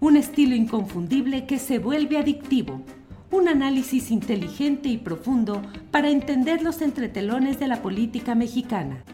un estilo inconfundible que se vuelve adictivo. Un análisis inteligente y profundo para entender los entretelones de la política mexicana.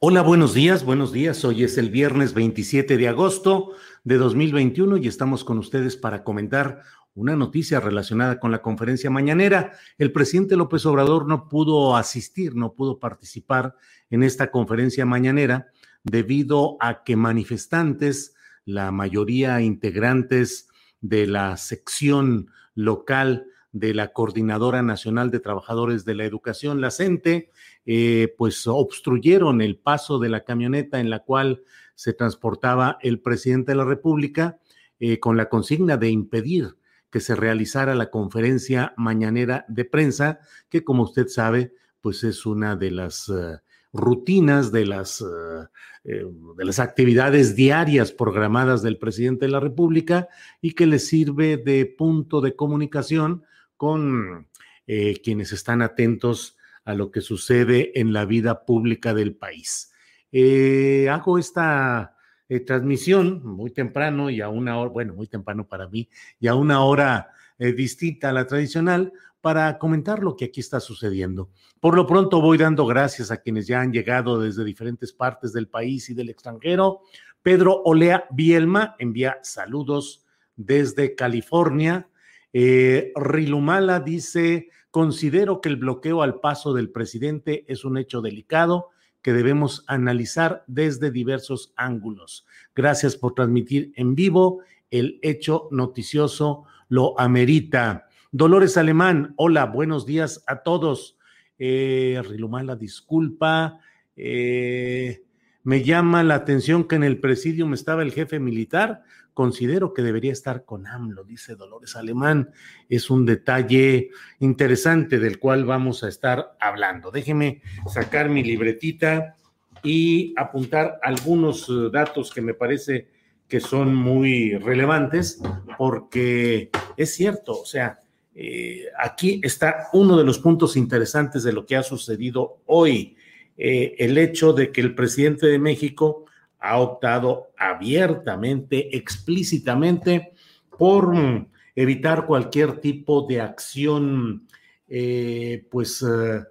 Hola, buenos días, buenos días. Hoy es el viernes 27 de agosto de 2021 y estamos con ustedes para comentar una noticia relacionada con la conferencia mañanera. El presidente López Obrador no pudo asistir, no pudo participar en esta conferencia mañanera debido a que manifestantes, la mayoría integrantes de la sección local de la Coordinadora Nacional de Trabajadores de la Educación, la CENTE, eh, pues obstruyeron el paso de la camioneta en la cual se transportaba el presidente de la República eh, con la consigna de impedir que se realizara la conferencia mañanera de prensa, que como usted sabe, pues es una de las uh, rutinas, de las, uh, eh, de las actividades diarias programadas del presidente de la República y que le sirve de punto de comunicación con eh, quienes están atentos a lo que sucede en la vida pública del país. Eh, hago esta eh, transmisión muy temprano y a una hora, bueno, muy temprano para mí, y a una hora eh, distinta a la tradicional para comentar lo que aquí está sucediendo. Por lo pronto voy dando gracias a quienes ya han llegado desde diferentes partes del país y del extranjero. Pedro Olea Bielma envía saludos desde California. Eh, Rilumala dice, considero que el bloqueo al paso del presidente es un hecho delicado que debemos analizar desde diversos ángulos. Gracias por transmitir en vivo. El hecho noticioso lo amerita. Dolores Alemán, hola, buenos días a todos. Eh, Rilumala, disculpa. Eh, me llama la atención que en el presidium estaba el jefe militar. Considero que debería estar con AMLO, dice Dolores Alemán. Es un detalle interesante del cual vamos a estar hablando. Déjeme sacar mi libretita y apuntar algunos uh, datos que me parece que son muy relevantes, porque es cierto, o sea, eh, aquí está uno de los puntos interesantes de lo que ha sucedido hoy. Eh, el hecho de que el presidente de México ha optado abiertamente, explícitamente, por mm, evitar cualquier tipo de acción, eh, pues eh,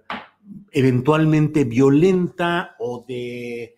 eventualmente violenta o de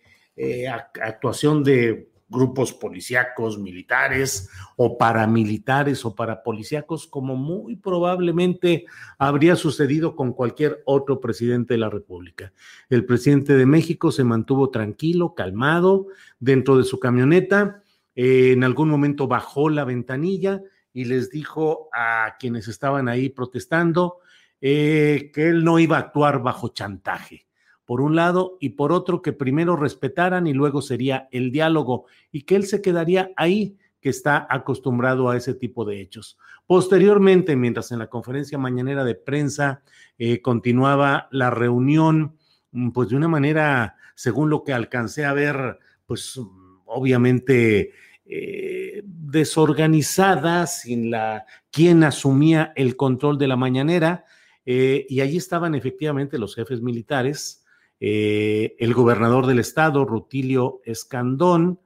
actuación de grupos policíacos, militares o paramilitares o parapolicíacos, como muy probablemente habría sucedido con cualquier otro presidente de la República. El presidente de México se mantuvo tranquilo, calmado, dentro de su camioneta. Eh, en algún momento bajó la ventanilla y les dijo a quienes estaban ahí protestando eh, que él no iba a actuar bajo chantaje por un lado, y por otro, que primero respetaran y luego sería el diálogo, y que él se quedaría ahí, que está acostumbrado a ese tipo de hechos. Posteriormente, mientras en la conferencia mañanera de prensa eh, continuaba la reunión, mm, pues de una manera, según lo que alcancé a ver, pues obviamente eh, desorganizada, sin la quien asumía el control de la mañanera, eh, y allí estaban efectivamente los jefes militares, eh, el gobernador del estado, Rutilio Escandón,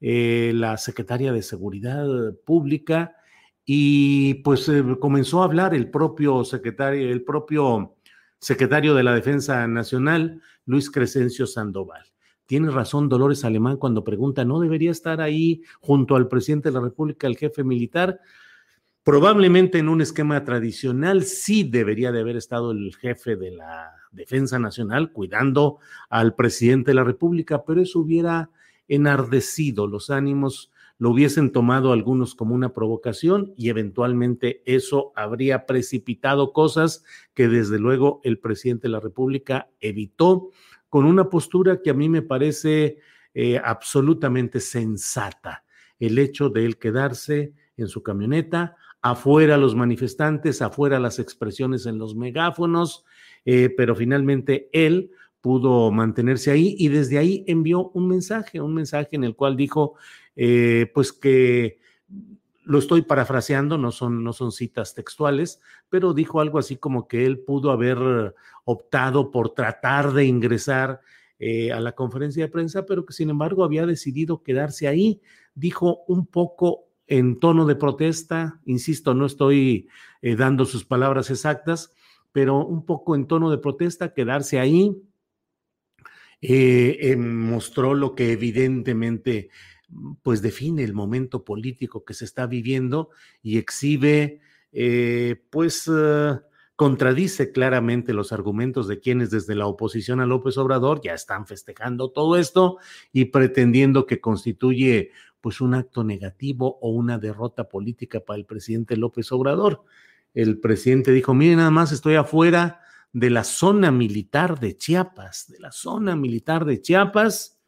eh, la secretaria de Seguridad Pública, y pues eh, comenzó a hablar el propio secretario, el propio secretario de la Defensa Nacional, Luis Crescencio Sandoval. Tiene razón Dolores Alemán cuando pregunta, ¿no debería estar ahí junto al presidente de la República, el jefe militar? Probablemente en un esquema tradicional sí debería de haber estado el jefe de la Defensa Nacional cuidando al presidente de la República, pero eso hubiera enardecido los ánimos, lo hubiesen tomado algunos como una provocación y eventualmente eso habría precipitado cosas que desde luego el presidente de la República evitó con una postura que a mí me parece eh, absolutamente sensata. El hecho de él quedarse en su camioneta, afuera los manifestantes, afuera las expresiones en los megáfonos, eh, pero finalmente él pudo mantenerse ahí y desde ahí envió un mensaje, un mensaje en el cual dijo, eh, pues que lo estoy parafraseando, no son, no son citas textuales, pero dijo algo así como que él pudo haber optado por tratar de ingresar eh, a la conferencia de prensa, pero que sin embargo había decidido quedarse ahí. Dijo un poco en tono de protesta, insisto, no estoy dando sus palabras exactas, pero un poco en tono de protesta, quedarse ahí, eh, mostró lo que evidentemente pues define el momento político que se está viviendo y exhibe eh, pues eh, contradice claramente los argumentos de quienes desde la oposición a López Obrador ya están festejando todo esto y pretendiendo que constituye pues un acto negativo o una derrota política para el presidente López Obrador. El presidente dijo, miren, nada más estoy afuera de la zona militar de Chiapas, de la zona militar de Chiapas,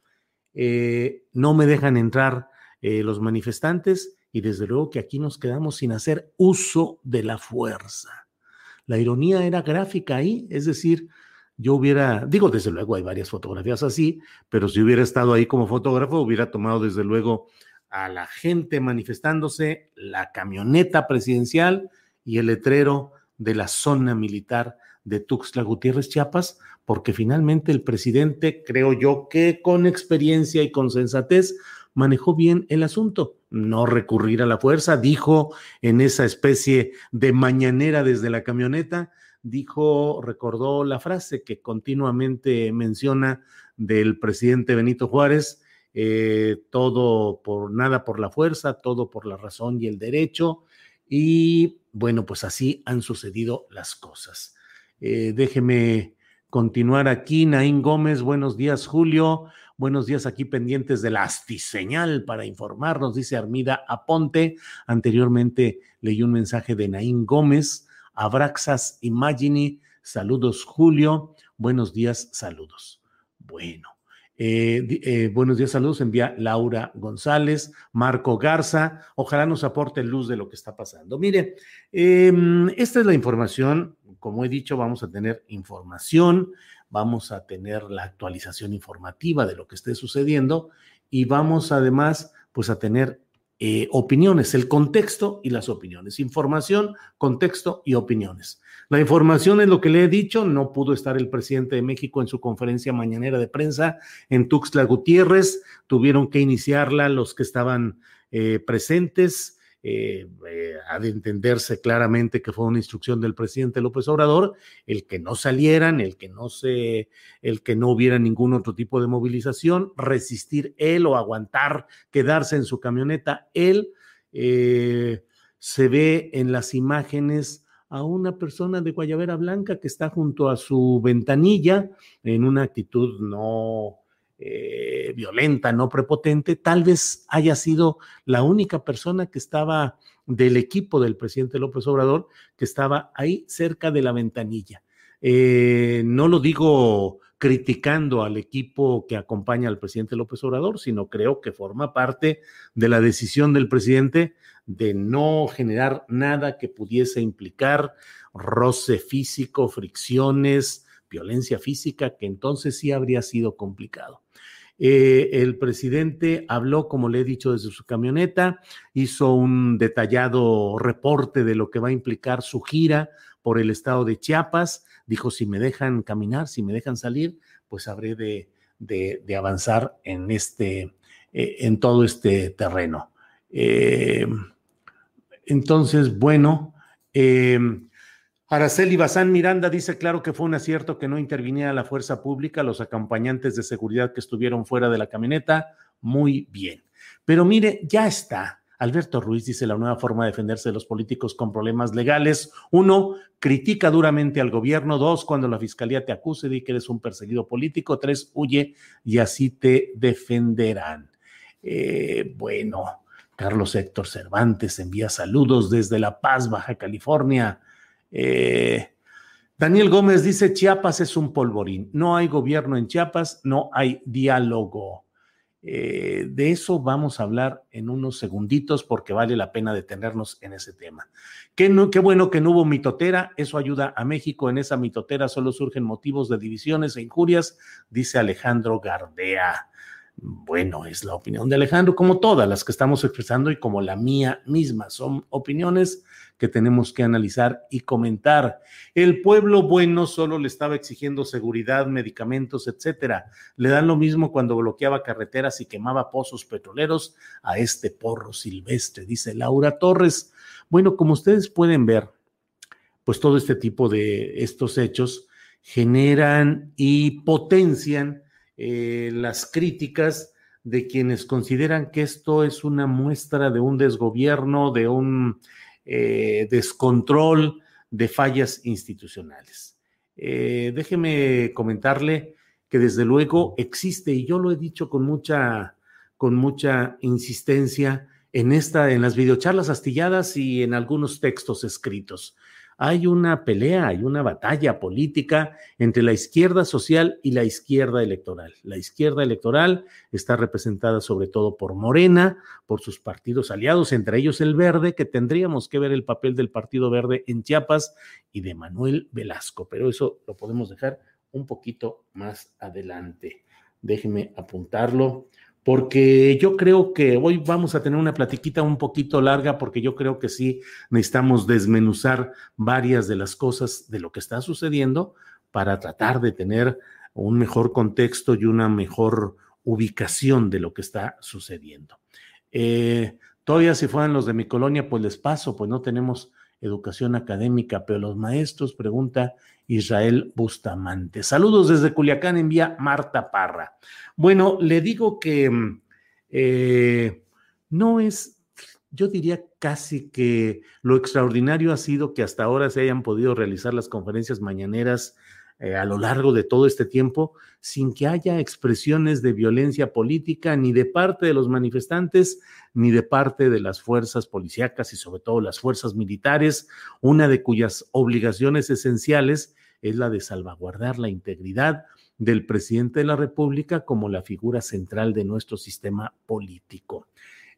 eh, no me dejan entrar eh, los manifestantes y desde luego que aquí nos quedamos sin hacer uso de la fuerza. La ironía era gráfica ahí, es decir, yo hubiera, digo, desde luego hay varias fotografías así, pero si hubiera estado ahí como fotógrafo, hubiera tomado desde luego a la gente manifestándose, la camioneta presidencial y el letrero de la zona militar de Tuxtla Gutiérrez, Chiapas, porque finalmente el presidente, creo yo que con experiencia y con sensatez, manejó bien el asunto. No recurrir a la fuerza, dijo en esa especie de mañanera desde la camioneta, dijo, recordó la frase que continuamente menciona del presidente Benito Juárez, eh, todo por nada por la fuerza, todo por la razón y el derecho. Y bueno, pues así han sucedido las cosas. Eh, déjeme continuar aquí. Naín Gómez, buenos días, Julio. Buenos días aquí pendientes de la Astiseñal para informarnos, dice Armida Aponte. Anteriormente leí un mensaje de Naín Gómez. Abraxas Imagini, saludos Julio. Buenos días, saludos. Bueno, eh, eh, buenos días, saludos. Envía Laura González, Marco Garza. Ojalá nos aporte luz de lo que está pasando. Mire, em, esta es la información. Como he dicho, vamos a tener información, vamos a tener la actualización informativa de lo que esté sucediendo y vamos además, pues a tener eh, opiniones, el contexto y las opiniones. Información, contexto y opiniones. La información es lo que le he dicho, no pudo estar el presidente de México en su conferencia mañanera de prensa en Tuxtla Gutiérrez, tuvieron que iniciarla los que estaban eh, presentes. Eh, eh, ha de entenderse claramente que fue una instrucción del presidente López Obrador, el que no salieran, el que no se, el que no hubiera ningún otro tipo de movilización, resistir él o aguantar, quedarse en su camioneta, él eh, se ve en las imágenes a una persona de Guayabera Blanca que está junto a su ventanilla en una actitud no eh, violenta, no prepotente, tal vez haya sido la única persona que estaba del equipo del presidente López Obrador que estaba ahí cerca de la ventanilla. Eh, no lo digo criticando al equipo que acompaña al presidente López Obrador, sino creo que forma parte de la decisión del presidente de no generar nada que pudiese implicar roce físico, fricciones, violencia física, que entonces sí habría sido complicado. Eh, el presidente habló, como le he dicho, desde su camioneta, hizo un detallado reporte de lo que va a implicar su gira por el estado de Chiapas. Dijo, si me dejan caminar, si me dejan salir, pues habré de, de, avanzar en, este, eh, en todo este terreno. Eh, entonces, bueno, Araceli Bazán Miranda dice, claro que fue un acierto que no interviniera la fuerza pública, los acompañantes de seguridad que estuvieron fuera de la camioneta, muy bien. Pero mire, ya está. Alberto Ruiz dice la nueva forma de defenderse de los políticos con problemas legales. Uno, critica duramente al gobierno. Dos, cuando la fiscalía te acuse de que eres un perseguido político. Tres, huye y así te defenderán. Eh, bueno, Carlos Héctor Cervantes envía saludos desde La Paz, Baja California. Eh, Daniel Gómez dice, Chiapas es un polvorín. No hay gobierno en Chiapas, no hay diálogo. Eh, de eso vamos a hablar en unos segunditos porque vale la pena detenernos en ese tema. Qué, qué bueno que no hubo mitotera, eso ayuda a México. En esa mitotera solo surgen motivos de divisiones e injurias, dice Alejandro Gardea. Bueno, es la opinión de Alejandro, como todas las que estamos expresando y como la mía misma. Son opiniones que tenemos que analizar y comentar. El pueblo bueno solo le estaba exigiendo seguridad, medicamentos, etcétera. Le dan lo mismo cuando bloqueaba carreteras y quemaba pozos petroleros a este porro silvestre, dice Laura Torres. Bueno, como ustedes pueden ver, pues todo este tipo de estos hechos generan y potencian eh, las críticas de quienes consideran que esto es una muestra de un desgobierno, de un eh, descontrol, de fallas institucionales. Eh, déjeme comentarle que desde luego existe, y yo lo he dicho con mucha, con mucha insistencia en esta, en las videocharlas astilladas y en algunos textos escritos hay una pelea, hay una batalla política entre la izquierda social y la izquierda electoral. La izquierda electoral está representada sobre todo por Morena, por sus partidos aliados, entre ellos el Verde, que tendríamos que ver el papel del Partido Verde en Chiapas y de Manuel Velasco, pero eso lo podemos dejar un poquito más adelante. Déjeme apuntarlo porque yo creo que hoy vamos a tener una platiquita un poquito larga, porque yo creo que sí necesitamos desmenuzar varias de las cosas de lo que está sucediendo para tratar de tener un mejor contexto y una mejor ubicación de lo que está sucediendo. Eh, todavía si fueran los de mi colonia, pues les paso, pues no tenemos educación académica, pero los maestros, pregunta Israel Bustamante. Saludos desde Culiacán, envía Marta Parra. Bueno, le digo que mm, eh, no es, yo diría casi que lo extraordinario ha sido que hasta ahora se hayan podido realizar las conferencias mañaneras eh, a lo largo de todo este tiempo sin que haya expresiones de violencia política ni de parte de los manifestantes ni de parte de las fuerzas policíacas y sobre todo las fuerzas militares, una de cuyas obligaciones esenciales es la de salvaguardar la integridad del presidente de la República como la figura central de nuestro sistema político.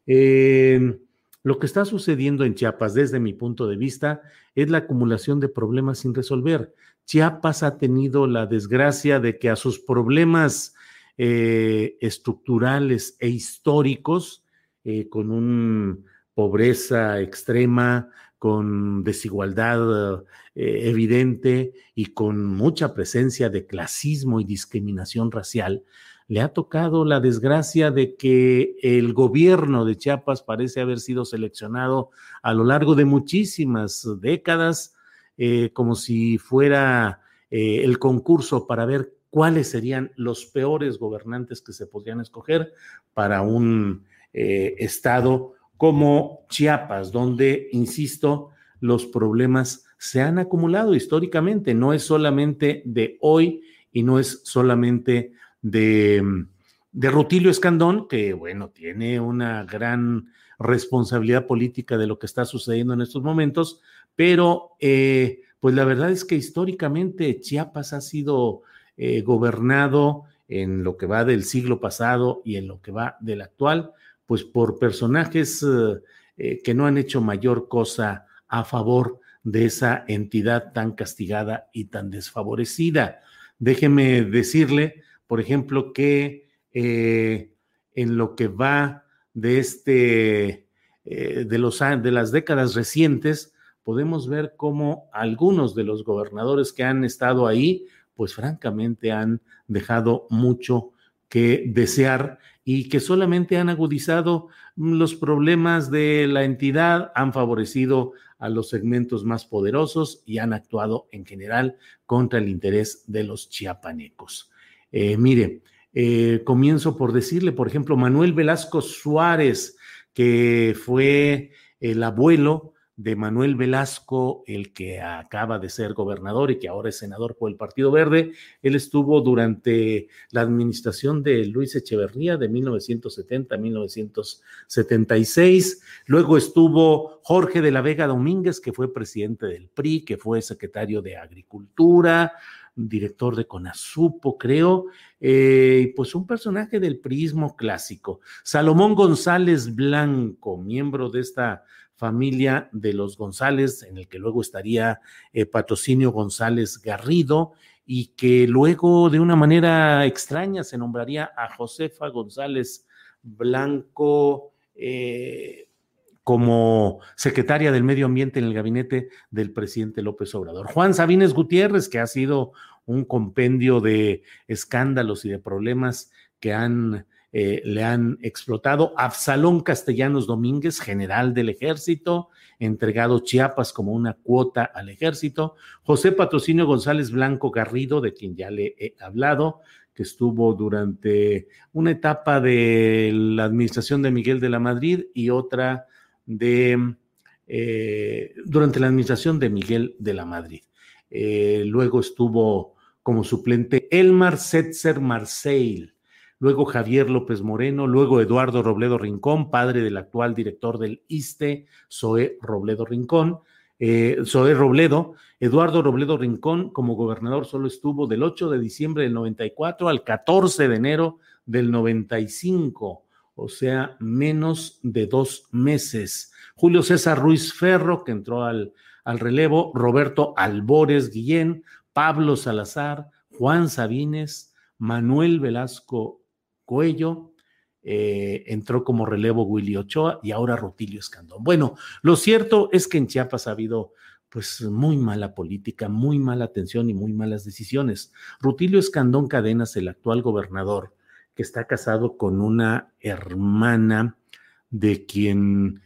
Eh, lo que está sucediendo en Chiapas, desde mi punto de vista, es la acumulación de problemas sin resolver. Chiapas ha tenido la desgracia de que a sus problemas eh, estructurales e históricos, eh, con una pobreza extrema, con desigualdad eh, evidente y con mucha presencia de clasismo y discriminación racial, le ha tocado la desgracia de que el gobierno de Chiapas parece haber sido seleccionado a lo largo de muchísimas décadas eh, como si fuera eh, el concurso para ver cuáles serían los peores gobernantes que se podrían escoger para un eh, estado como Chiapas, donde, insisto, los problemas se han acumulado históricamente, no es solamente de hoy y no es solamente de, de Rutilio Escandón, que bueno, tiene una gran responsabilidad política de lo que está sucediendo en estos momentos, pero eh, pues la verdad es que históricamente Chiapas ha sido eh, gobernado en lo que va del siglo pasado y en lo que va del actual, pues por personajes eh, que no han hecho mayor cosa a favor de esa entidad tan castigada y tan desfavorecida. Déjeme decirle por ejemplo, que eh, en lo que va de este, eh, de, los, de las décadas recientes, podemos ver cómo algunos de los gobernadores que han estado ahí, pues francamente han dejado mucho que desear y que solamente han agudizado los problemas de la entidad, han favorecido a los segmentos más poderosos y han actuado en general contra el interés de los chiapanecos. Eh, mire, eh, comienzo por decirle, por ejemplo, Manuel Velasco Suárez, que fue el abuelo de Manuel Velasco, el que acaba de ser gobernador y que ahora es senador por el Partido Verde. Él estuvo durante la administración de Luis Echeverría de 1970 a 1976. Luego estuvo Jorge de la Vega Domínguez, que fue presidente del PRI, que fue secretario de Agricultura director de Conasupo, creo, eh, pues un personaje del prismo clásico. Salomón González Blanco, miembro de esta familia de los González, en el que luego estaría eh, Patrocinio González Garrido, y que luego de una manera extraña se nombraría a Josefa González Blanco eh, como secretaria del Medio Ambiente en el gabinete del presidente López Obrador. Juan Sabines Gutiérrez, que ha sido un compendio de escándalos y de problemas que han eh, le han explotado. Absalón Castellanos Domínguez, general del ejército, entregado Chiapas como una cuota al ejército. José Patrocinio González Blanco Garrido, de quien ya le he hablado, que estuvo durante una etapa de la administración de Miguel de la Madrid y otra de eh, durante la administración de Miguel de la Madrid. Eh, luego estuvo como suplente Elmar Setzer Marseille, luego Javier López Moreno, luego Eduardo Robledo Rincón, padre del actual director del ISTE, Zoé Robledo Rincón, eh, Zoé Robledo, Eduardo Robledo Rincón como gobernador solo estuvo del 8 de diciembre del 94 al 14 de enero del 95, o sea, menos de dos meses. Julio César Ruiz Ferro, que entró al, al relevo, Roberto Albores Guillén, Pablo Salazar, Juan Sabines, Manuel Velasco Cuello, eh, entró como relevo Willy Ochoa y ahora Rutilio Escandón. Bueno, lo cierto es que en Chiapas ha habido pues muy mala política, muy mala atención y muy malas decisiones. Rutilio Escandón Cadenas, el actual gobernador, que está casado con una hermana de quien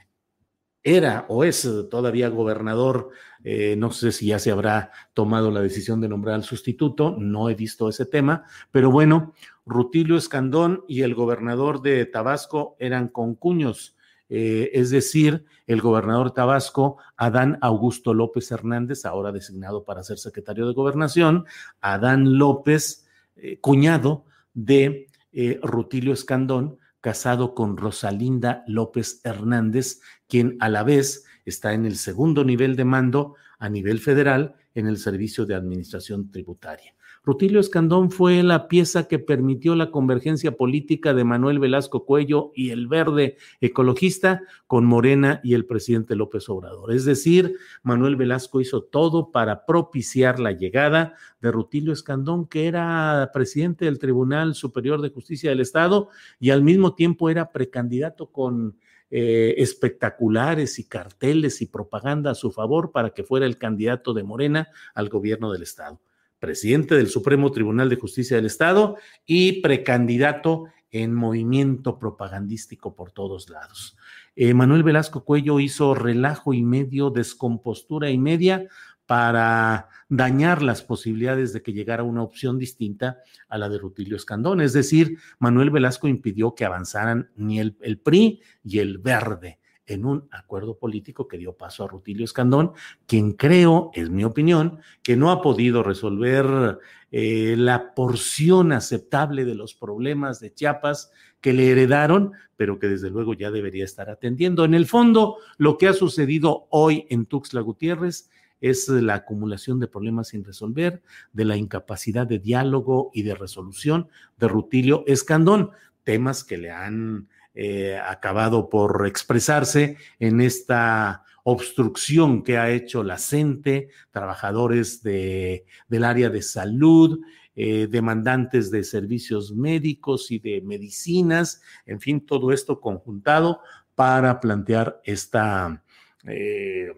era o es todavía gobernador, eh, no sé si ya se habrá tomado la decisión de nombrar al sustituto, no he visto ese tema, pero bueno, Rutilio Escandón y el gobernador de Tabasco eran concuños, eh, es decir, el gobernador Tabasco, Adán Augusto López Hernández, ahora designado para ser secretario de gobernación, Adán López, eh, cuñado de eh, Rutilio Escandón, casado con Rosalinda López Hernández, quien a la vez está en el segundo nivel de mando a nivel federal en el Servicio de Administración Tributaria. Rutilio Escandón fue la pieza que permitió la convergencia política de Manuel Velasco Cuello y el verde ecologista con Morena y el presidente López Obrador. Es decir, Manuel Velasco hizo todo para propiciar la llegada de Rutilio Escandón, que era presidente del Tribunal Superior de Justicia del Estado y al mismo tiempo era precandidato con eh, espectaculares y carteles y propaganda a su favor para que fuera el candidato de Morena al gobierno del Estado presidente del Supremo Tribunal de Justicia del Estado y precandidato en movimiento propagandístico por todos lados. Eh, Manuel Velasco Cuello hizo relajo y medio, descompostura y media para dañar las posibilidades de que llegara una opción distinta a la de Rutilio Escandón. Es decir, Manuel Velasco impidió que avanzaran ni el, el PRI y el Verde en un acuerdo político que dio paso a Rutilio Escandón, quien creo, es mi opinión, que no ha podido resolver eh, la porción aceptable de los problemas de Chiapas que le heredaron, pero que desde luego ya debería estar atendiendo. En el fondo, lo que ha sucedido hoy en Tuxtla Gutiérrez es la acumulación de problemas sin resolver, de la incapacidad de diálogo y de resolución de Rutilio Escandón, temas que le han eh, acabado por expresarse en esta obstrucción que ha hecho la CENTE, trabajadores de, del área de salud, eh, demandantes de servicios médicos y de medicinas, en fin, todo esto conjuntado para plantear esta, eh,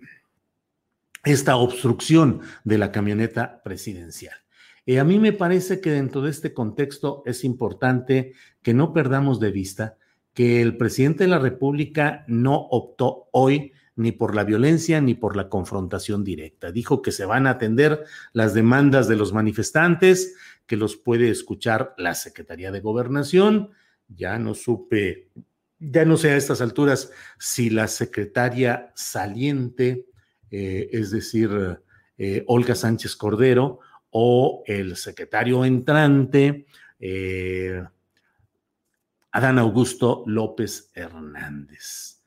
esta obstrucción de la camioneta presidencial. A mí me parece que dentro de este contexto es importante que no perdamos de vista que el presidente de la República no optó hoy ni por la violencia ni por la confrontación directa. Dijo que se van a atender las demandas de los manifestantes, que los puede escuchar la Secretaría de Gobernación. Ya no supe, ya no sé a estas alturas si la secretaria saliente, eh, es decir, eh, Olga Sánchez Cordero, o el secretario entrante, eh, Adán Augusto López Hernández.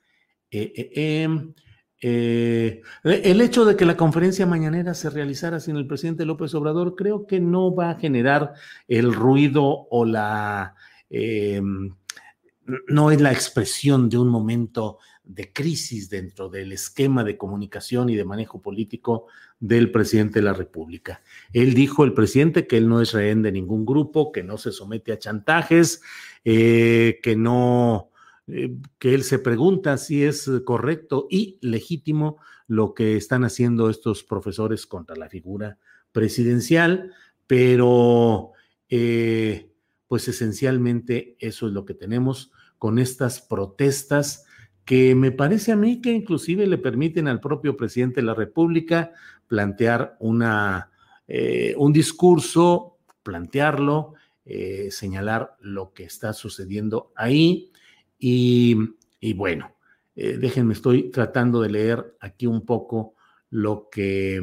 Em, el hecho de que la conferencia mañanera se realizara sin el presidente López Obrador creo que no va a generar el ruido o la... No es la expresión de un momento de crisis dentro del esquema de comunicación y de manejo político del presidente de la República. Él dijo, el presidente, que él no es rehén de ningún grupo, que no se somete a chantajes, eh, que no, eh, que él se pregunta si es correcto y legítimo lo que están haciendo estos profesores contra la figura presidencial, pero eh, pues esencialmente eso es lo que tenemos con estas protestas que me parece a mí que inclusive le permiten al propio presidente de la República plantear una, eh, un discurso, plantearlo, eh, señalar lo que está sucediendo ahí. Y, bueno, eh, déjenme, estoy tratando de leer aquí un poco lo que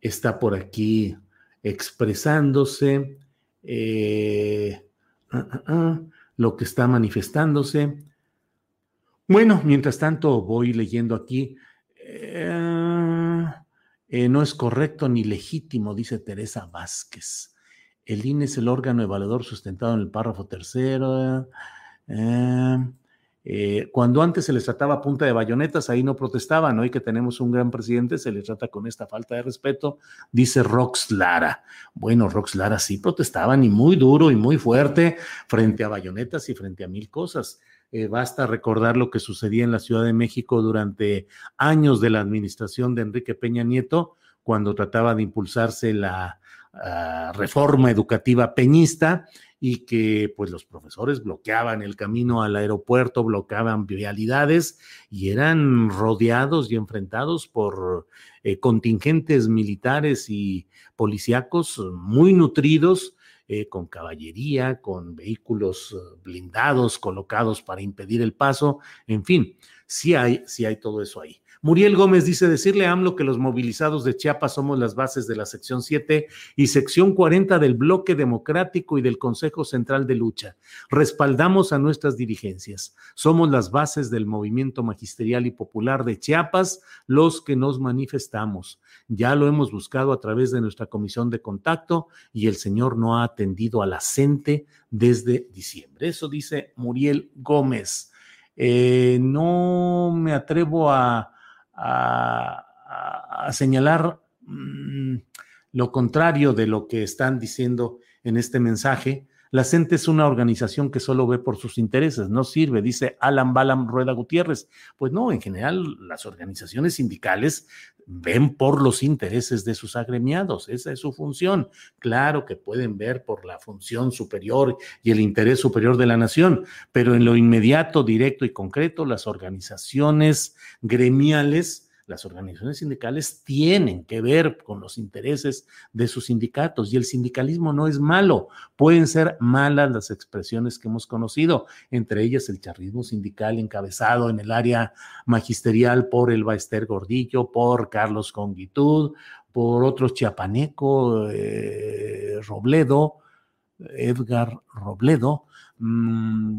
está por aquí expresándose, ah, ah, ah, lo que está manifestándose. Bueno, mientras tanto voy leyendo aquí. Eh, no es correcto ni legítimo, dice Teresa Vázquez. El INE es el órgano evaluador sustentado en el párrafo tercero. Eh, cuando antes se les trataba a punta de bayonetas, ahí no protestaban. Hoy que tenemos un gran presidente, se les trata con esta falta de respeto, dice Rox Lara. Bueno, Rox Lara sí protestaban y muy duro y muy fuerte frente a bayonetas y frente a mil cosas. Eh, basta recordar lo que sucedía en la Ciudad de México durante años de la administración de Enrique Peña Nieto, cuando trataba de impulsarse la ah, reforma educativa peñista y que pues los profesores bloqueaban el camino al aeropuerto, bloqueaban vialidades y eran rodeados y enfrentados por eh, contingentes militares y policíacos muy nutridos eh, con caballería, con vehículos eh, blindados colocados para impedir el paso, en fin, sí hay, sí hay todo eso ahí. Muriel Gómez dice decirle a AMLO que los movilizados de Chiapas somos las bases de la sección 7 y sección 40 del bloque democrático y del Consejo Central de Lucha. Respaldamos a nuestras dirigencias. Somos las bases del movimiento magisterial y popular de Chiapas los que nos manifestamos. Ya lo hemos buscado a través de nuestra comisión de contacto y el señor no ha atendido a la desde diciembre. Eso dice Muriel Gómez. Eh, no me atrevo a a, señalar mm, lo contrario de lo que están diciendo en este mensaje. La CENTE es una organización que solo ve por sus intereses, no sirve, dice Alan Balam Rueda Gutiérrez. Pues no, en general las organizaciones sindicales ven por los intereses de sus agremiados, esa es su función. Claro que pueden ver por la función superior y el interés superior de la nación, pero en lo inmediato, directo y concreto, las organizaciones gremiales las organizaciones sindicales tienen que ver con los intereses de sus sindicatos y el sindicalismo no es malo. Pueden ser malas las expresiones que hemos conocido, entre ellas el charrismo sindical encabezado en el área magisterial por el Baester Gordillo, por Carlos Conguitud, por otros Chiapaneco, eh, Robledo, Edgar Robledo. Mm,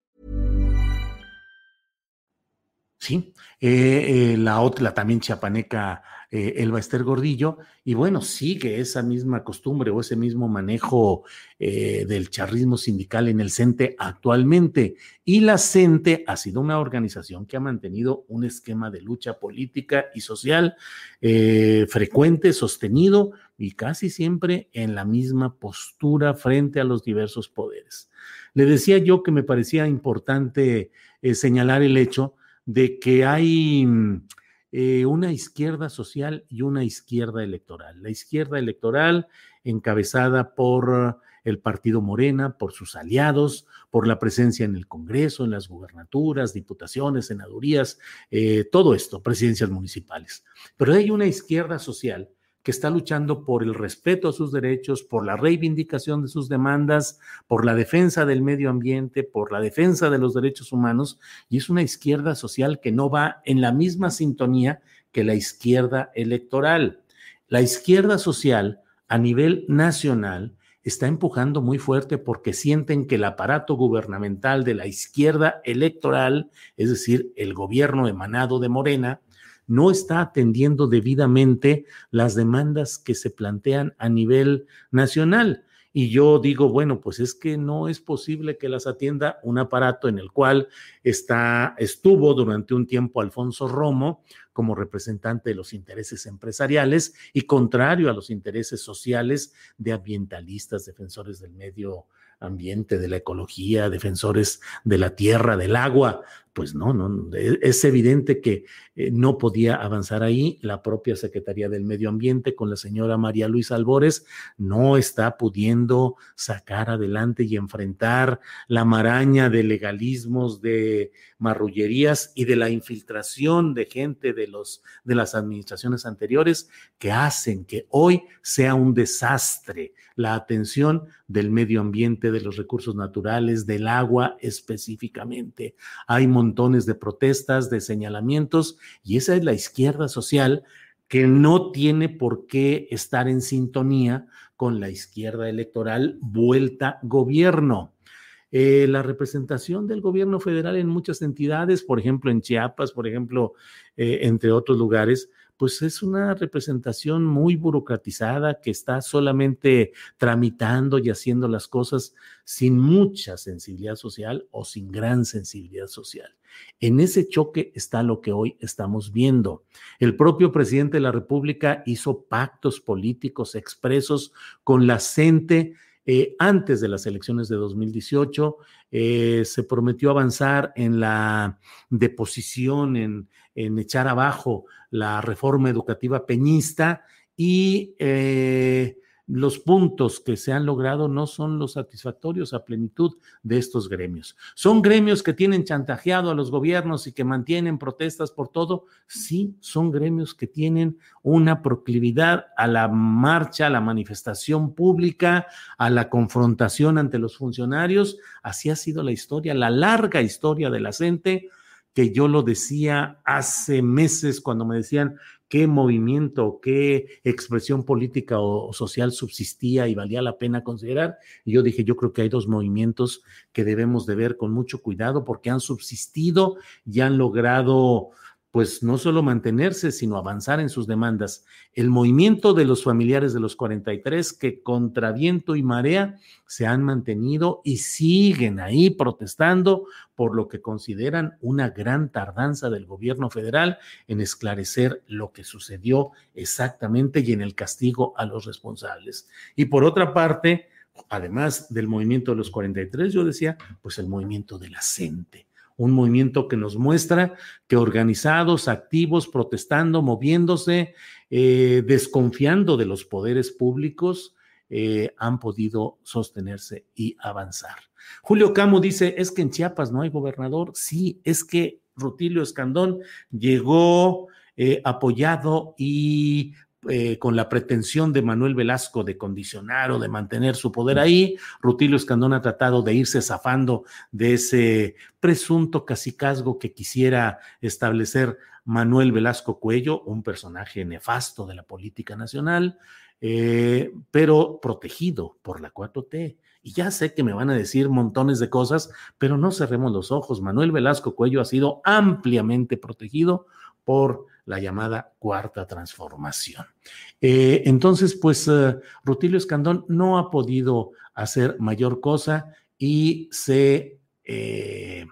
Eh, eh, la otra, también chiapaneca eh, Elba Ester Gordillo, y bueno, sigue esa misma costumbre o ese mismo manejo eh, del charrismo sindical en el CENTE actualmente. Y la CENTE ha sido una organización que ha mantenido un esquema de lucha política y social frecuente, sostenido y casi siempre en la misma postura frente a los diversos poderes. Le decía yo que me parecía importante señalar el hecho de que hay mm, eh, una izquierda social y una izquierda electoral. La izquierda electoral encabezada por el partido Morena, por sus aliados, por la presencia en el Congreso, en las gubernaturas, diputaciones, senadurías, eh, todo esto, presidencias municipales. Pero hay una izquierda social que está luchando por el respeto a sus derechos, por la reivindicación de sus demandas, por la defensa del medio ambiente, por la defensa de los derechos humanos, y es una izquierda social que no va en la misma sintonía que la izquierda electoral. La izquierda social a nivel nacional está empujando muy fuerte porque sienten que el aparato gubernamental de la izquierda electoral, es decir, el gobierno emanado de Morena, no está atendiendo debidamente las demandas que se plantean a nivel nacional. Y yo digo, bueno, pues es que no es posible que las atienda un aparato en el cual está, estuvo durante un tiempo Alfonso Romo como representante de los intereses empresariales y contrario a los intereses sociales de ambientalistas, defensores del medio ambiente, de la ecología, defensores de la tierra, del agua. Pues no, no, es evidente que eh, no podía avanzar ahí. La propia Secretaría del Medio Ambiente con la señora María Luisa Albores no está pudiendo sacar adelante y enfrentar la maraña de legalismos, de marrullerías y de la infiltración de gente de, los, de las administraciones anteriores que hacen que hoy sea un desastre la atención del medio ambiente, de los recursos naturales, del agua específicamente. Hay montones de protestas, de señalamientos, y esa es la izquierda social que no tiene por qué estar en sintonía con la izquierda electoral vuelta gobierno. Eh, la representación del gobierno federal en muchas entidades, por ejemplo en Chiapas, por ejemplo, eh, entre otros lugares, pues es una representación muy burocratizada que está solamente tramitando y haciendo las cosas sin mucha sensibilidad social o sin gran sensibilidad social. En ese choque está lo que hoy estamos viendo. El propio presidente de la República hizo pactos políticos expresos con la gente eh, antes de las elecciones de 2018. Eh, se prometió avanzar en la deposición, en, en echar abajo la reforma educativa peñista y eh, los puntos que se han logrado no son los satisfactorios a plenitud de estos gremios. ¿Son gremios que tienen chantajeado a los gobiernos y que mantienen protestas por todo? Sí, son gremios que tienen una proclividad a la marcha, a la manifestación pública, a la confrontación ante los funcionarios. Así ha sido la historia, la larga historia de la gente que yo lo decía hace meses cuando me decían qué movimiento, qué expresión política o, social subsistía y valía la pena considerar. Y yo dije, yo creo que hay dos movimientos que debemos de ver con mucho cuidado porque han subsistido y han logrado pues no solo mantenerse, sino avanzar en sus demandas. El movimiento de los familiares de los 43 que contra viento y marea se han mantenido y siguen ahí protestando por lo que consideran una gran tardanza del gobierno federal en esclarecer lo que sucedió exactamente y en el castigo a los responsables. Y por otra parte, además del movimiento de los 43, yo decía, pues el movimiento de la gente un movimiento que nos muestra que organizados, activos, protestando, moviéndose, eh, desconfiando de los poderes públicos, eh, han podido sostenerse y avanzar. Julio Camo dice, es que en Chiapas no hay gobernador. Sí, es que Rutilio Escandón llegó eh, apoyado y eh, con la pretensión de Manuel Velasco de condicionar o de mantener su poder ahí, Rutilio Escandón ha tratado de irse zafando de ese presunto cacicazgo que quisiera establecer Manuel Velasco Cuello, un personaje nefasto de la política nacional, eh, pero protegido por la 4T. Y ya sé que me van a decir montones de cosas, pero no cerremos los ojos. Manuel Velasco Cuello ha sido ampliamente protegido por la llamada cuarta transformación. Eh, entonces, pues uh, Rutilio Escandón no ha podido hacer mayor cosa y se eh,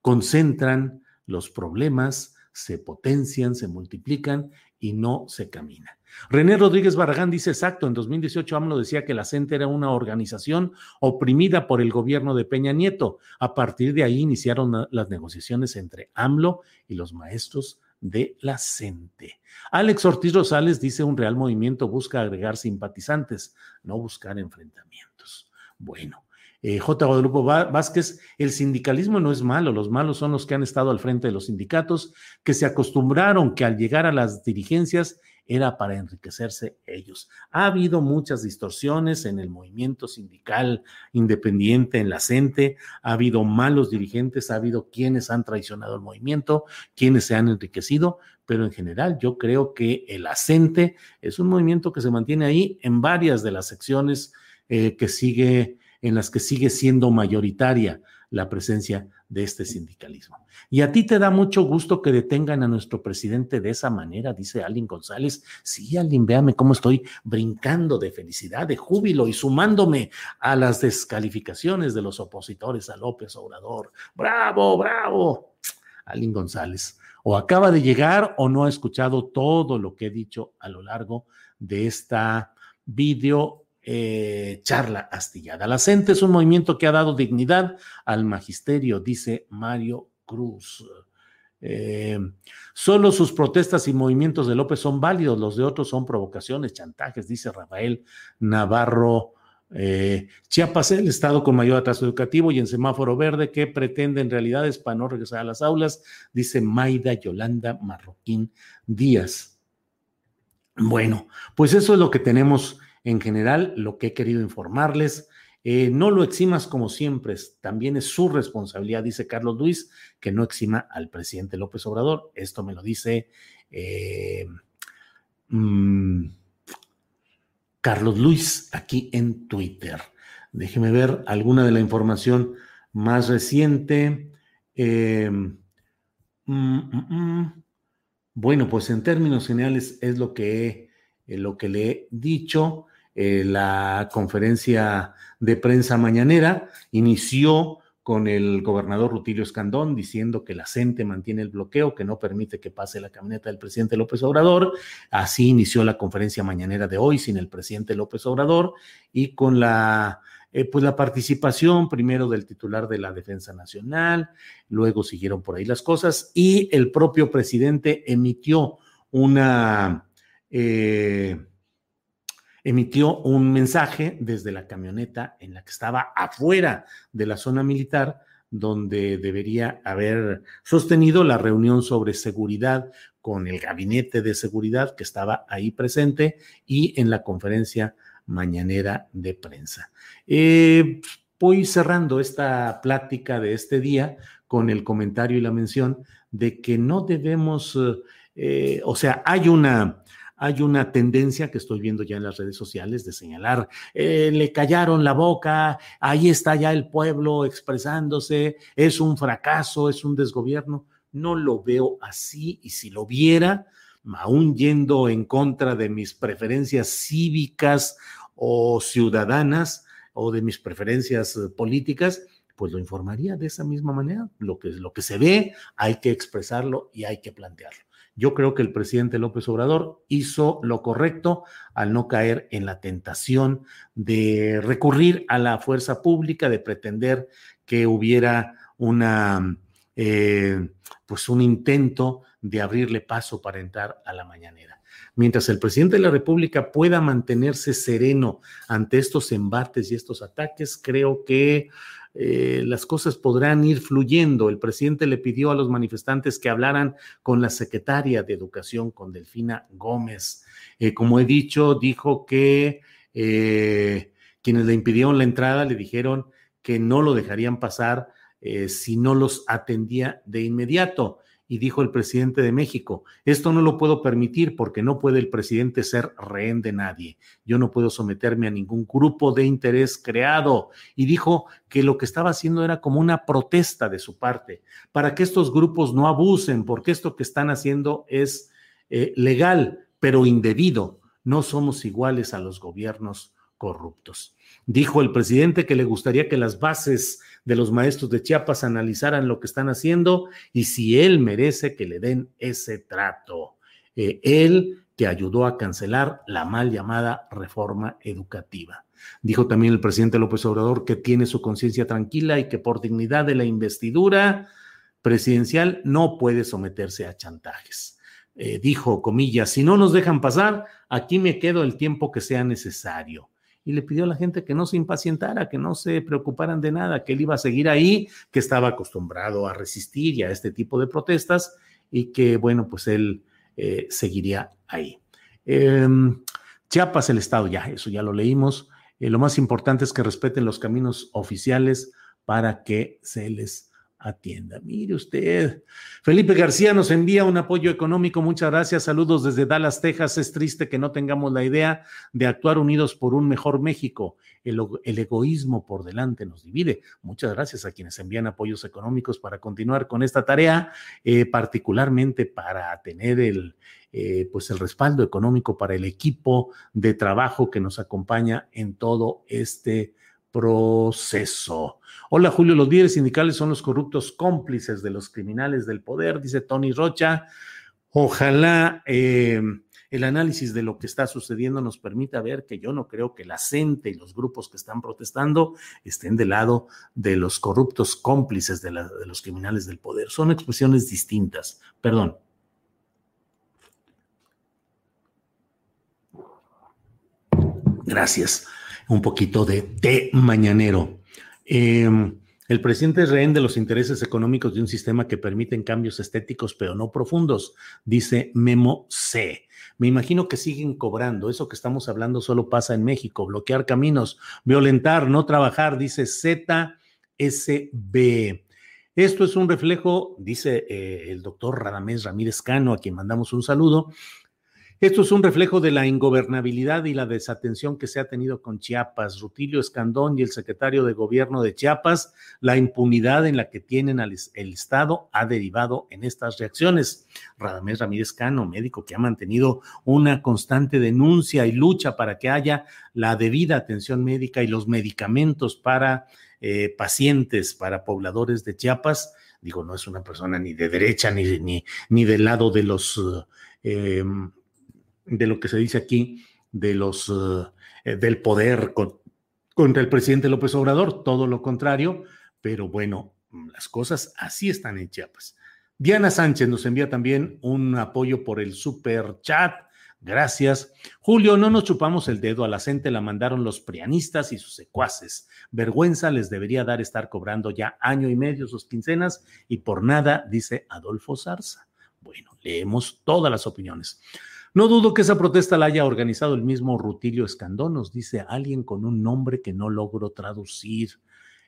concentran los problemas, se potencian, se multiplican y no se camina. René Rodríguez Barragán dice exacto, en 2018 AMLO decía que la CENTE era una organización oprimida por el gobierno de Peña Nieto. A partir de ahí iniciaron las negociaciones entre AMLO y los maestros de la CENTE. Alex Ortiz Rosales dice un real movimiento busca agregar simpatizantes, no buscar enfrentamientos. Bueno, eh, J. Guadalupe Vázquez, el sindicalismo no es malo, los malos son los que han estado al frente de los sindicatos, que se acostumbraron que al llegar a las dirigencias era para enriquecerse ellos. Ha habido muchas distorsiones en el movimiento sindical independiente, en la CENTE, ha habido malos dirigentes, ha habido quienes han traicionado el movimiento, quienes se han enriquecido, pero en general yo creo que el ACENTE es un movimiento que se mantiene ahí en varias de las secciones eh, que sigue, en las que sigue siendo mayoritaria la presencia de este sindicalismo. Y a ti te da mucho gusto que detengan a nuestro presidente de esa manera, dice Alin González. Sí, Alin, véame cómo estoy brincando de felicidad, de júbilo y sumándome a las descalificaciones de los opositores a López Obrador. Bravo, bravo. Alin González. O acaba de llegar o no ha escuchado todo lo que he dicho a lo largo de esta video eh, charla astillada. La CENTE es un movimiento que ha dado dignidad al magisterio, dice Mario Cruz. Eh, solo sus protestas y movimientos de López son válidos, los de otros son provocaciones, chantajes, dice Rafael Navarro. Eh, Chiapas, el estado con mayor atraso educativo y en semáforo verde que pretende en realidad es para no regresar a las aulas, dice Maida Yolanda Marroquín Díaz. Bueno, pues eso es lo que tenemos en general lo que he querido informarles. Eh, no lo eximas como siempre, también es su responsabilidad, dice Carlos Luis, que no exima al presidente López Obrador. Esto me lo dice eh, mm, Carlos Luis aquí en Twitter. Déjeme ver alguna de la información más reciente. Eh, mm, mm, bueno, pues en términos generales es lo que, lo que le he dicho. Eh, la conferencia de prensa mañanera, inició con el gobernador Rutilio Escandón diciendo que la CENTE mantiene el bloqueo, que no permite que pase la camioneta del presidente López Obrador. Así inició la conferencia mañanera de hoy sin el presidente López Obrador y con la eh, pues la participación primero del titular de la Defensa Nacional, luego siguieron por ahí las cosas y el propio presidente emitió una eh, emitió un mensaje desde la camioneta en la que estaba afuera de la zona militar, donde debería haber sostenido la reunión sobre seguridad con el gabinete de seguridad que estaba ahí presente y en la conferencia mañanera de prensa. Eh, voy cerrando esta plática de este día con el comentario y la mención de que no debemos, eh, o sea, hay una hay una tendencia que estoy viendo ya en las redes sociales de señalar, eh, le callaron la boca, ahí está ya el pueblo expresándose, es un fracaso, es un desgobierno. No lo veo así y si lo viera, aún yendo en contra de mis preferencias cívicas o ciudadanas o de mis preferencias eh, políticas, pues lo informaría de esa misma manera. Lo que, lo que se ve hay que expresarlo y hay que plantearlo. Yo creo que el presidente López Obrador hizo lo correcto al no caer en la tentación de recurrir a la fuerza pública, de pretender que hubiera una, eh, pues un intento de abrirle paso para entrar a la mañanera. Mientras el presidente de la República pueda mantenerse sereno ante estos embates y estos ataques, creo que eh, las cosas podrán ir fluyendo. El presidente le pidió a los manifestantes que hablaran con la secretaria de Educación, con Delfina Gómez. Eh, como he dicho, dijo que eh, quienes le impidieron la entrada le dijeron que no lo dejarían pasar si no los atendía de inmediato y dijo el presidente de México, esto no lo puedo permitir porque no puede el presidente ser rehén de nadie. Yo no puedo someterme a ningún grupo de interés creado. Y dijo que lo que estaba haciendo era como una protesta de su parte, para que estos grupos no abusen, porque esto que están haciendo es eh, legal, pero indebido. No somos iguales a los gobiernos corruptos. Dijo el presidente que le gustaría que las bases de los maestros de Chiapas analizaran lo que están haciendo y si él merece que le den ese trato. Eh, él que ayudó a cancelar la mal llamada reforma educativa. Dijo también el presidente López Obrador que tiene su conciencia tranquila y que por dignidad de la investidura presidencial no puede someterse a chantajes. Eh, dijo, comillas, si no nos dejan pasar, aquí me quedo el tiempo que sea necesario y le pidió a la gente que no se impacientara, que no se preocuparan de nada, que él iba a seguir ahí, que estaba acostumbrado a resistir y a este tipo de protestas y que, bueno, pues él eh, seguiría ahí. Em, Chiapas, el Estado, ya, eso ya lo leímos. Eh, lo más importante es que respeten los caminos oficiales para que se les atienda. Mire usted, Felipe García nos envía un apoyo económico. Muchas gracias. Saludos desde Dallas, Texas. Es triste que no tengamos la idea de actuar unidos por un mejor México. El, egoísmo por delante nos divide. Muchas gracias a quienes envían apoyos económicos para continuar con esta tarea, eh, particularmente para tener el, eh, pues el respaldo económico para el equipo de trabajo que nos acompaña en todo este proceso. Hola Julio, los líderes sindicales son los corruptos cómplices de los criminales del poder, dice Tony Rocha. Ojalá eh, el análisis de lo que está sucediendo nos permita ver que yo no creo que la CENTE y los grupos que están protestando estén del lado de los corruptos cómplices de, de los criminales del poder. Son expresiones distintas. Perdón. Gracias un poquito de té mañanero. Em, el presidente es rehén de los intereses económicos de un sistema que permiten cambios estéticos, pero no profundos, dice Memo C. Me imagino que siguen cobrando. Eso que estamos hablando solo pasa en México. Bloquear caminos, violentar, no trabajar, dice ZSB. Esto es un reflejo, dice eh, el doctor Radamés Ramírez Cano, a quien mandamos un saludo, esto es un reflejo de la ingobernabilidad y la desatención que se ha tenido con Chiapas. Rutilio Escandón y el secretario de gobierno de Chiapas, la impunidad en la que tienen el Estado ha derivado en estas reacciones. Radamés Ramírez Cano, médico que ha mantenido una constante denuncia y lucha para que haya la debida atención médica y los medicamentos para eh, pacientes, para pobladores de Chiapas. Digo, no es una persona ni de derecha ni, ni, ni del lado de los... Eh, de lo que se dice aquí de los eh, del poder contra el presidente López Obrador, todo lo contrario, pero bueno, las cosas así están en Chiapas. Diana Sánchez nos envía también un apoyo por el super chat. Gracias. Julio, no nos chupamos el dedo, a la gente la mandaron los prianistas y sus secuaces. Vergüenza les debería dar estar cobrando ya año y medio sus quincenas y por nada, dice Adolfo Zarza. Bueno, leemos todas las opiniones. No dudo que esa protesta la haya organizado el mismo Rutilio Escandón, nos dice alguien con un nombre que no logro traducir.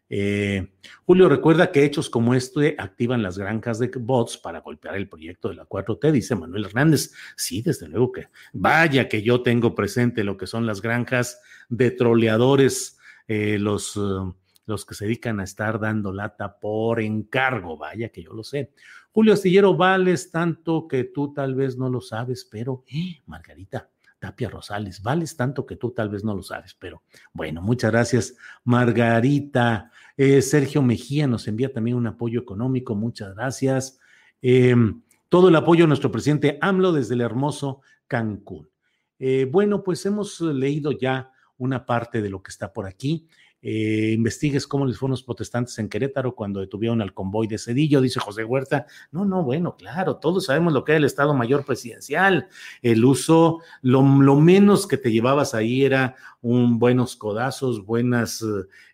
Eh, Julio recuerda que hechos como este activan las granjas de bots para golpear el proyecto de la 4T, dice Manuel Hernández. Sí, desde luego que vaya que yo tengo presente lo que son las granjas de troleadores, eh, los, uh, los que se dedican a estar dando lata por encargo, vaya que yo lo sé. Julio Astillero, vales tanto que tú tal vez no lo sabes, pero, ¡eh! Margarita, Tapia Rosales, vales tanto que tú tal vez no lo sabes, pero bueno, muchas gracias, Margarita. Eh, Sergio Mejía nos envía también un apoyo económico, muchas gracias. Em, todo el apoyo a nuestro presidente AMLO desde el hermoso Cancún. Eh, bueno, pues hemos leído ya una parte de lo que está por aquí eh, investigues cómo les fueron los protestantes en Querétaro cuando detuvieron al convoy de Cedillo, dice José Huerta. No, no, bueno, claro, todos sabemos lo que era el Estado Mayor Presidencial. El uso, lo, menos que te llevabas ahí era un buenos codazos, buenas...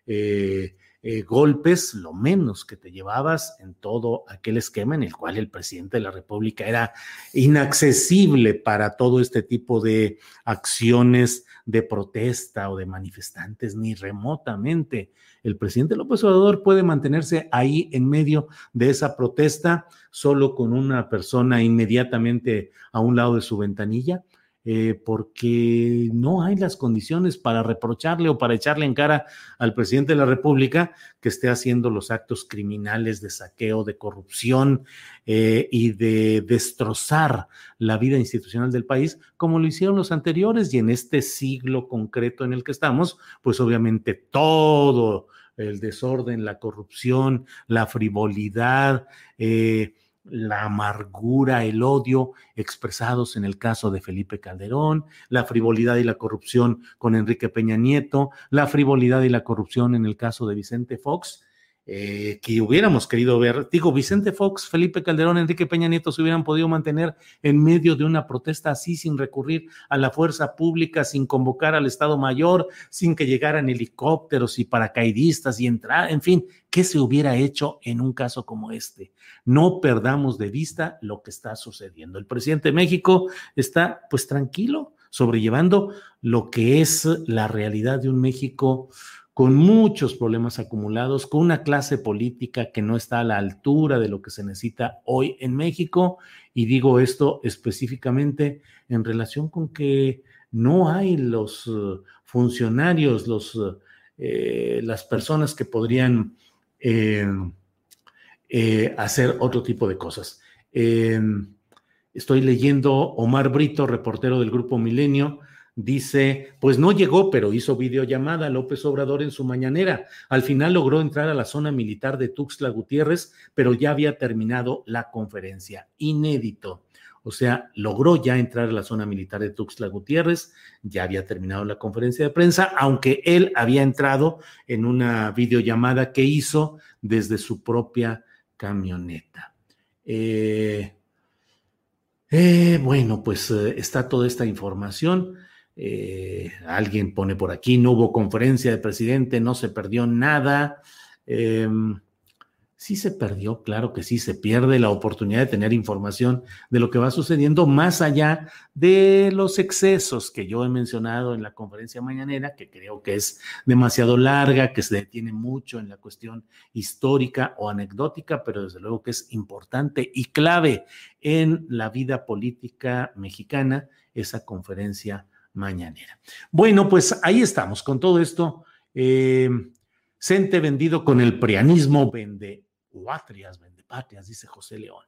Eh, eh, golpes, lo menos que te llevabas en todo aquel esquema en el cual el presidente de la República era inaccesible para todo este tipo de acciones de protesta o de manifestantes, ni remotamente. El presidente López Obrador puede mantenerse ahí en medio de esa protesta, solo con una persona inmediatamente a un lado de su ventanilla eh, porque no hay las condiciones para reprocharle o para echarle en cara al presidente de la República que esté haciendo los actos criminales de saqueo, de corrupción eh, y de destrozar la vida institucional del país, como lo hicieron los anteriores. Y en este siglo concreto en el que estamos, pues obviamente todo el desorden, la corrupción, la frivolidad, eh, la amargura, el odio expresados en el caso de Felipe Calderón, la frivolidad y la corrupción con Enrique Peña Nieto, la frivolidad y la corrupción en el caso de Vicente Fox, eh, que hubiéramos querido ver. Digo, Vicente Fox, Felipe Calderón, Enrique Peña Nieto se hubieran podido mantener en medio de una protesta así, sin recurrir a la fuerza pública, sin convocar al Estado Mayor, sin que llegaran helicópteros y paracaidistas y entrar, en fin, ¿qué se hubiera hecho en un caso como este? No perdamos de vista lo que está sucediendo. El presidente de México está pues tranquilo, sobrellevando lo que es la realidad de un México con muchos problemas acumulados, con una clase política que no está a la altura de lo que se necesita hoy en México. Y digo esto específicamente en relación con que no hay los uh, funcionarios, los, eh, las personas que podrían eh, eh, hacer otro tipo de cosas. Em, estoy leyendo Omar Brito, reportero del Grupo Milenio, Dice, pues no llegó, pero hizo videollamada López Obrador en su mañanera. Al final logró entrar a la zona militar de Tuxtla Gutiérrez, pero ya había terminado la conferencia. Inédito. O sea, logró ya entrar a la zona militar de Tuxtla Gutiérrez, ya había terminado la conferencia de prensa, aunque él había entrado en una videollamada que hizo desde su propia camioneta. Eh, eh, bueno, pues eh, está toda esta información. Eh, alguien pone por aquí, no hubo conferencia de presidente, no se perdió nada. Eh, sí se perdió, claro que sí, se pierde la oportunidad de tener información de lo que va sucediendo más allá de los excesos que yo he mencionado en la conferencia mañanera, que creo que es demasiado larga, que se detiene mucho en la cuestión histórica o anecdótica, pero desde luego que es importante y clave en la vida política mexicana esa conferencia mañanera. Bueno, pues ahí estamos con todo esto. Eh, Cente vendido con el prianismo, vende guatrias, vende patrias, dice José León.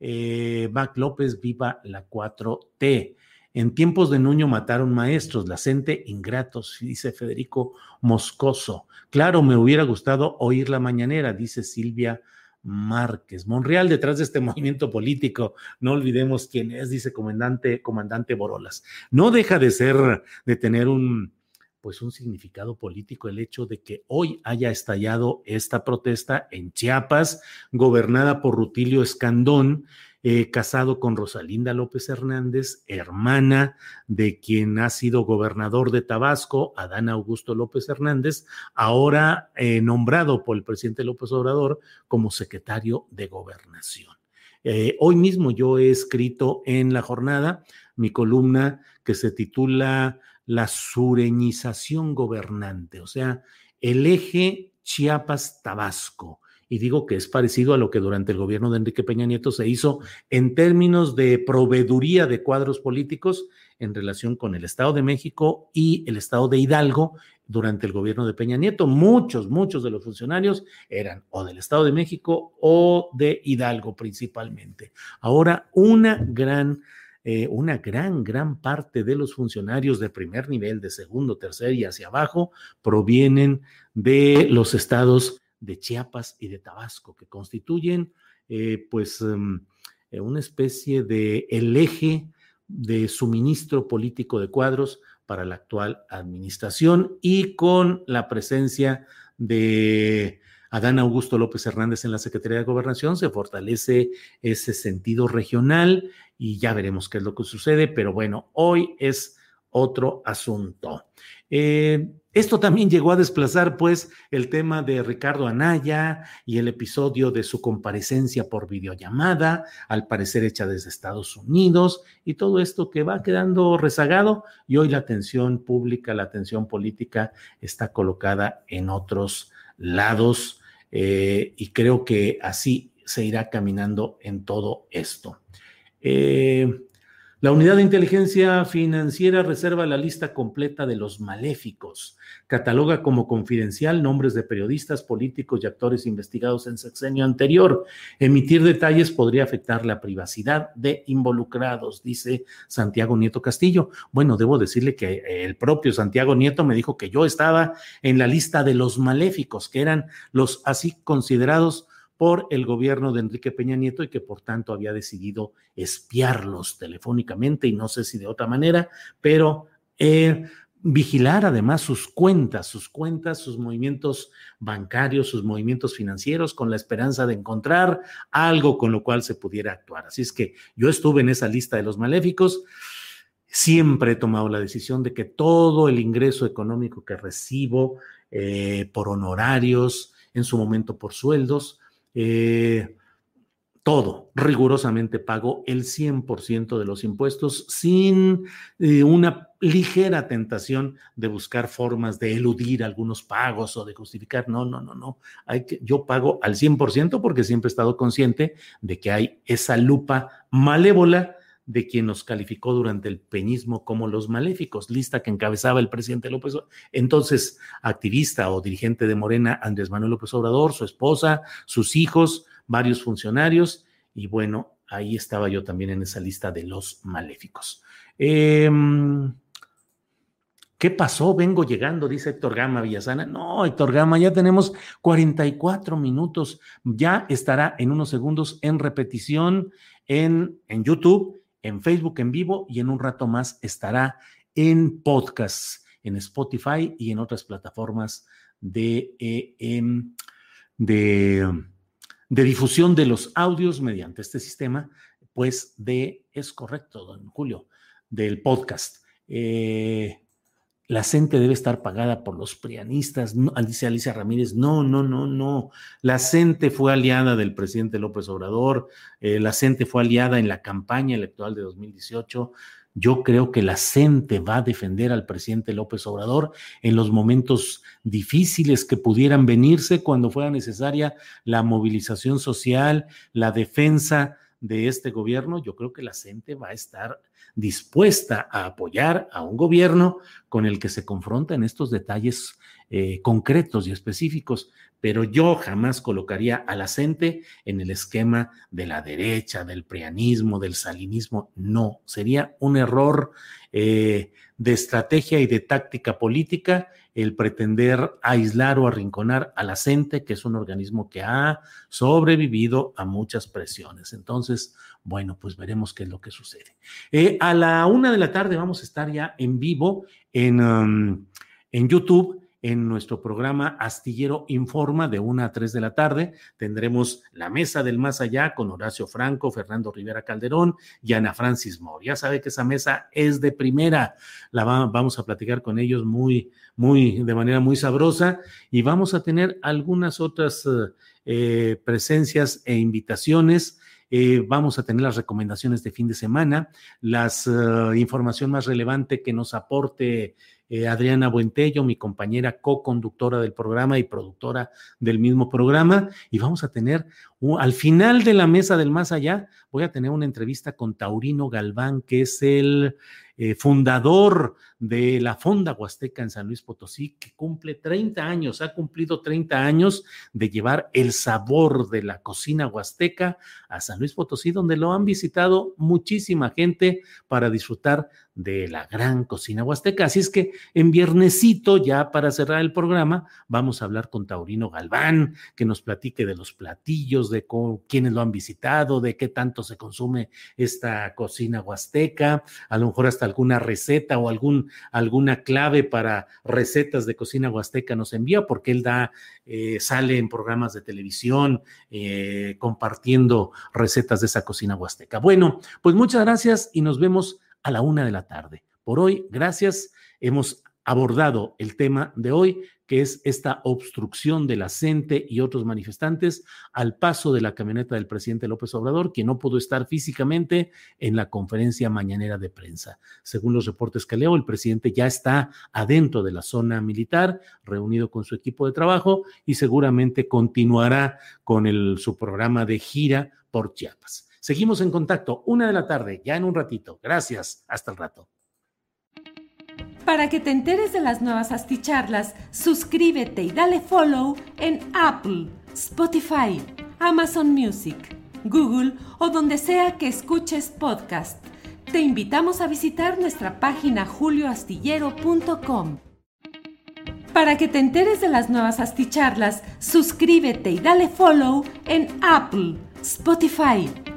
Eh, Mac López, viva la 4T. En tiempos de Nuño mataron maestros, la Cente ingratos, dice Federico Moscoso. Claro, me hubiera gustado oír la mañanera, dice Silvia Márquez. Monreal detrás de este movimiento político, no olvidemos quién es, dice comandante, comandante Borolas. No deja de ser, de tener un, pues un significado político el hecho de que hoy haya estallado esta protesta en Chiapas, gobernada por Rutilio Escandón, eh, casado con Rosalinda López Hernández, hermana de quien ha sido gobernador de Tabasco, Adán Augusto López Hernández, ahora eh, nombrado por el presidente López Obrador como secretario de gobernación. Eh, hoy mismo yo he escrito en la jornada mi columna que se titula La sureñización gobernante, o sea, el eje Chiapas-Tabasco y digo que es parecido a lo que durante el gobierno de Enrique Peña Nieto se hizo en términos de proveeduría de cuadros políticos en relación con el Estado de México y el Estado de Hidalgo durante el gobierno de Peña Nieto. Muchos, muchos de los funcionarios eran o del Estado de México o de Hidalgo principalmente. Ahora, una gran... Eh, una gran, gran parte de los funcionarios de primer nivel, de segundo, tercer y hacia abajo, provienen de los estados de Chiapas y de Tabasco, que constituyen eh, pues em, eh, una especie de el eje de suministro político de cuadros para la actual administración y con la presencia de Adán Augusto López Hernández en la Secretaría de Gobernación se fortalece ese sentido regional y ya veremos qué es lo que sucede, pero bueno, hoy es otro asunto. Eh, Esto también llegó a desplazar, pues, el tema de Ricardo Anaya y el episodio de su comparecencia por videollamada, al parecer hecha desde Estados Unidos, y todo esto que va quedando rezagado, y hoy la atención pública, la atención política está colocada en otros lados, eh, y creo que así se irá caminando en todo esto. Eh, la unidad de inteligencia financiera reserva la lista completa de los maléficos. Cataloga como confidencial nombres de periodistas, políticos y actores investigados en sexenio anterior. Emitir detalles podría afectar la privacidad de involucrados, dice Santiago Nieto Castillo. Bueno, debo decirle que el propio Santiago Nieto me dijo que yo estaba en la lista de los maléficos, que eran los así considerados por el gobierno de Enrique Peña Nieto y que por tanto había decidido espiarlos telefónicamente y no sé si de otra manera, pero eh, vigilar además sus cuentas, sus cuentas, sus movimientos bancarios, sus movimientos financieros, con la esperanza de encontrar algo con lo cual se pudiera actuar. Así es que yo estuve en esa lista de los maléficos. Siempre he tomado la decisión de que todo el ingreso económico que recibo eh, por honorarios, en su momento por sueldos, eh, todo, rigurosamente pago el 100% de los impuestos sin eh, una ligera tentación de buscar formas de eludir algunos pagos o de justificar. No, no, no, no. Hay que, yo pago al 100% porque siempre he estado consciente de que hay esa lupa malévola de quien nos calificó durante el peñismo como los maléficos, lista que encabezaba el presidente López, entonces activista o dirigente de Morena, Andrés Manuel López Obrador, su esposa, sus hijos, varios funcionarios, y bueno, ahí estaba yo también en esa lista de los maléficos. Em, ¿Qué pasó? Vengo llegando, dice Héctor Gama Villasana. No, Héctor Gama, ya tenemos 44 minutos. Ya estará en unos segundos en repetición en, en YouTube en Facebook en vivo y en un rato más estará en podcast, en Spotify y en otras plataformas de, eh, em, de, de, difusión de los audios mediante este sistema, pues de, es correcto, don Julio, del podcast. Eh, la CENTE debe estar pagada por los prianistas, no, dice Alicia Ramírez, no, no, no, no. La CENTE fue aliada del presidente López Obrador, eh, la CENTE fue aliada en la campaña electoral de 2018. Yo creo que la CENTE va a defender al presidente López Obrador en los momentos difíciles que pudieran venirse cuando fuera necesaria la movilización social, la defensa de este gobierno. Yo creo que la CENTE va a estar dispuesta a apoyar a un gobierno con el que se confronta en estos detalles eh, concretos y específicos, pero yo jamás colocaría a la CENTE en el esquema de la derecha, del prianismo, del salinismo. No, sería un error eh, de estrategia y de táctica política el pretender aislar o arrinconar a la que es un organismo que ha sobrevivido a muchas presiones. Entonces, bueno, pues veremos qué es lo que sucede. Eh, a la una de la tarde vamos a estar ya en vivo en, um, en YouTube en nuestro programa Astillero Informa de una a 3 de la tarde. Tendremos la mesa del más allá con Horacio Franco, Fernando Rivera Calderón y Ana Francis Moore. Ya sabe que esa mesa es de primera. La vamos a platicar con ellos muy, muy, de manera muy sabrosa y vamos a tener algunas otras eh, presencias e invitaciones eh, vamos a tener las recomendaciones de fin de semana, la eh, información más relevante que nos aporte eh, Adriana Buentello, mi compañera co-conductora del programa y productora del mismo programa, y vamos a tener, al final de la mesa del más allá, voy a tener una entrevista con Taurino Galván, que es el eh, fundador de la Fonda Huasteca en San Luis Potosí, que cumple 30 años, ha cumplido 30 años de llevar el sabor de la cocina huasteca a San Luis Potosí, donde lo han visitado muchísima gente para disfrutar de la gran cocina huasteca. Así es que en viernesito, ya para cerrar el programa, vamos a hablar con Taurino Galván, que nos platique de los platillos, de quiénes lo han visitado, de qué tanto se consume esta cocina huasteca, a lo mejor hasta alguna receta o algún, alguna clave para recetas de cocina huasteca nos envía, porque él da, eh, sale en programas de televisión eh, compartiendo recetas de esa cocina huasteca. Bueno, pues muchas gracias y nos vemos a la una de la tarde. Por hoy, gracias. Hemos abordado el tema de hoy, que es esta obstrucción de la CENTE y otros manifestantes al paso de la camioneta del presidente López Obrador, que no pudo estar físicamente en la conferencia mañanera de prensa. Según los reportes que leo, el presidente ya está adentro de la zona militar, reunido con su equipo de trabajo y seguramente continuará con su programa de gira por Chiapas. Seguimos en contacto, una de la tarde, ya en un ratito. Gracias, hasta el rato. Para que te enteres de las nuevas asticharlas, suscríbete y dale follow en Apple, Spotify, Amazon Music, Google o donde sea que escuches podcast. Te invitamos a visitar nuestra página julioastillero.com. Para que te enteres de las nuevas asticharlas, suscríbete y dale follow en Apple, Spotify,